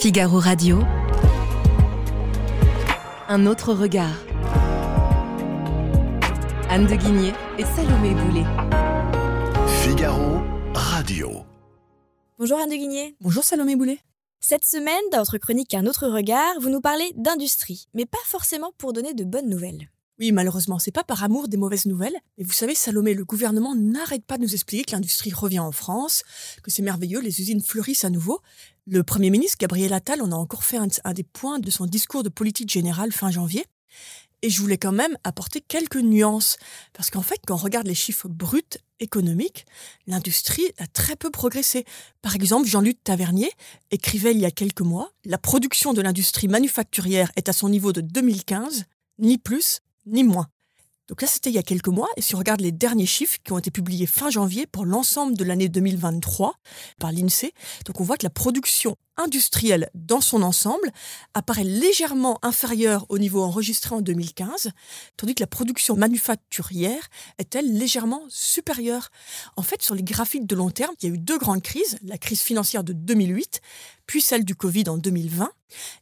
Figaro Radio. Un autre regard. Anne de Guigné et Salomé Boulet. Figaro Radio. Bonjour Anne de Guigné. Bonjour Salomé Boulet. Cette semaine, dans votre chronique Un autre regard, vous nous parlez d'industrie, mais pas forcément pour donner de bonnes nouvelles. Oui, malheureusement, c'est pas par amour des mauvaises nouvelles. Mais vous savez, Salomé, le gouvernement n'arrête pas de nous expliquer que l'industrie revient en France, que c'est merveilleux, les usines fleurissent à nouveau. Le Premier ministre, Gabriel Attal, en a encore fait un, un des points de son discours de politique générale fin janvier. Et je voulais quand même apporter quelques nuances. Parce qu'en fait, quand on regarde les chiffres bruts économiques, l'industrie a très peu progressé. Par exemple, Jean-Luc Tavernier écrivait il y a quelques mois, la production de l'industrie manufacturière est à son niveau de 2015, ni plus ni moins. Donc là, c'était il y a quelques mois, et si on regarde les derniers chiffres qui ont été publiés fin janvier pour l'ensemble de l'année 2023 par l'INSEE, donc on voit que la production industrielle dans son ensemble apparaît légèrement inférieure au niveau enregistré en 2015, tandis que la production manufacturière est-elle légèrement supérieure. En fait, sur les graphiques de long terme, il y a eu deux grandes crises, la crise financière de 2008, puis celle du Covid en 2020,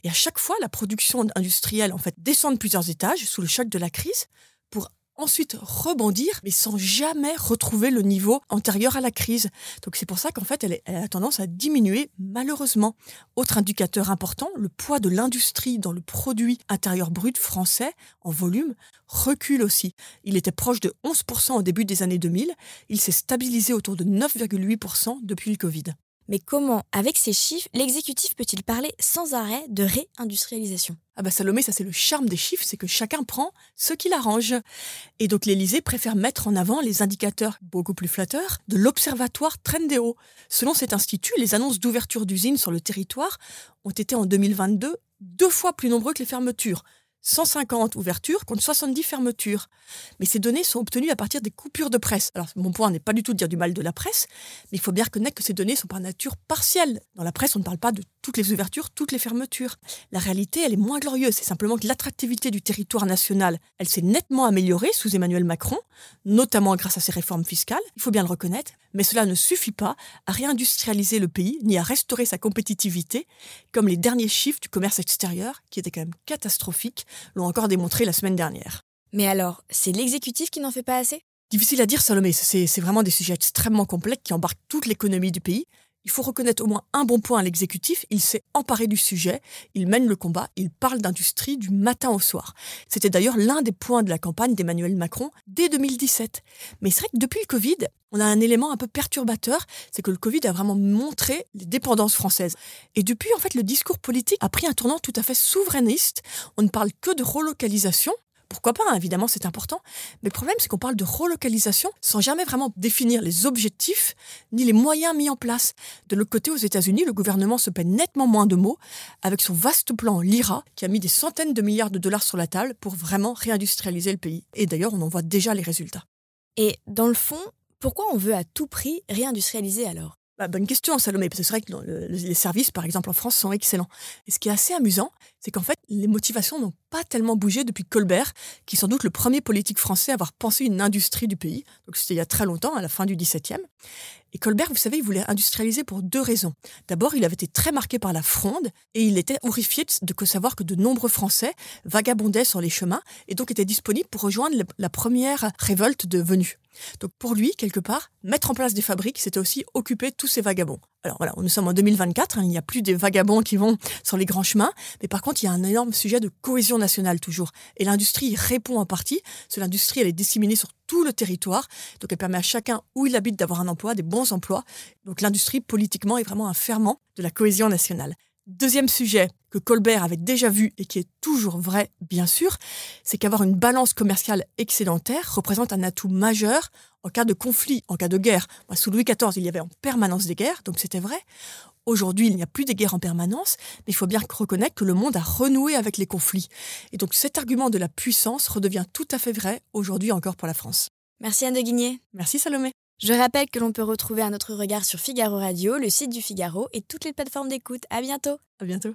et à chaque fois, la production industrielle en fait descend de plusieurs étages sous le choc de la crise ensuite rebondir, mais sans jamais retrouver le niveau antérieur à la crise. Donc c'est pour ça qu'en fait, elle, a tendance à diminuer malheureusement. Autre indicateur important, le poids de l'industrie dans le produit intérieur brut français en volume recule aussi. Il était proche de 11% au début des années 2000, il s'est stabilisé autour de 9,8% depuis le Covid. Mais comment, avec ces chiffres, l'exécutif peut-il parler sans arrêt de réindustrialisation? Ah bah Salomé, ça c'est le charme des chiffres, c'est que chacun prend ce qui l'arrange. Et donc l'Élysée préfère mettre en avant les indicateurs beaucoup plus flatteurs de l'observatoire Trendéo. Selon cet institut, les annonces d'ouverture d'usines sur le territoire ont été en 2022 deux fois plus nombreux que les fermetures. 150 ouvertures contre 70 fermetures. Mais ces données sont obtenues à partir des coupures de presse. Alors, mon point n'est pas du tout de dire du mal de la presse, mais il faut bien reconnaître que ces données sont par nature partielles. Dans la presse, on ne parle pas de toutes les ouvertures, toutes les fermetures. La réalité, elle est moins glorieuse. C'est simplement que l'attractivité du territoire national, elle s'est nettement améliorée sous Emmanuel Macron, notamment grâce à ses réformes fiscales, il faut bien le reconnaître, mais cela ne suffit pas à réindustrialiser le pays, ni à restaurer sa compétitivité, comme les derniers chiffres du commerce extérieur, qui étaient quand même catastrophiques, l'ont encore démontré la semaine dernière. Mais alors, c'est l'exécutif qui n'en fait pas assez? Difficile à dire, Salomé. C'est vraiment des sujets extrêmement complexes qui embarquent toute l'économie du pays. Il faut reconnaître au moins un bon point à l'exécutif, il s'est emparé du sujet, il mène le combat, il parle d'industrie du matin au soir. C'était d'ailleurs l'un des points de la campagne d'Emmanuel Macron dès 2017. Mais c'est vrai que depuis le Covid, on a un élément un peu perturbateur, c'est que le Covid a vraiment montré les dépendances françaises. Et depuis, en fait, le discours politique a pris un tournant tout à fait souverainiste. On ne parle que de relocalisation, pourquoi pas, hein, évidemment, c'est important. Mais le problème, c'est qu'on parle de relocalisation sans jamais vraiment définir les objectifs ni les moyens mis en place. De l'autre côté, aux États-Unis, le gouvernement se paie nettement moins de mots avec son vaste plan LIRA qui a mis des centaines de milliards de dollars sur la table pour vraiment réindustrialiser le pays. Et d'ailleurs, on en voit déjà les résultats. Et dans le fond, pourquoi on veut à tout prix réindustrialiser alors? Bah, bonne question, Salomé, parce que c'est vrai que les services, par exemple, en France, sont excellents. Et ce qui est assez amusant, c'est qu'en fait, les motivations n'ont pas tellement bougé depuis Colbert, qui est sans doute le premier politique français à avoir pensé une industrie du pays. Donc c'était il y a très longtemps, à la fin du XVIIe. Et Colbert, vous savez, il voulait industrialiser pour deux raisons. D'abord, il avait été très marqué par la fronde et il était horrifié de savoir que de nombreux Français vagabondaient sur les chemins et donc étaient disponibles pour rejoindre la première révolte de venus. Donc pour lui, quelque part, mettre en place des fabriques, c'était aussi occuper tous ces vagabonds. Alors voilà, nous sommes en 2024, hein, il n'y a plus des vagabonds qui vont sur les grands chemins, mais par contre, il y a un énorme sujet de cohésion nationale toujours. Et l'industrie répond en partie, parce que l'industrie, elle est disséminée sur tout le territoire, donc elle permet à chacun où il habite d'avoir un emploi, des bons emplois. Donc l'industrie, politiquement, est vraiment un ferment de la cohésion nationale. Deuxième sujet que Colbert avait déjà vu et qui est toujours vrai, bien sûr, c'est qu'avoir une balance commerciale excédentaire représente un atout majeur en cas de conflit, en cas de guerre. sous Louis XIV, il y avait en permanence des guerres, donc c'était vrai. Aujourd'hui, il n'y a plus des guerres en permanence, mais il faut bien reconnaître que le monde a renoué avec les conflits. Et donc cet argument de la puissance redevient tout à fait vrai aujourd'hui encore pour la France. Merci Anne de Guigné. Merci Salomé. Je rappelle que l'on peut retrouver un autre regard sur Figaro Radio, le site du Figaro et toutes les plateformes d'écoute. À bientôt. À bientôt.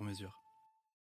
sur mesure.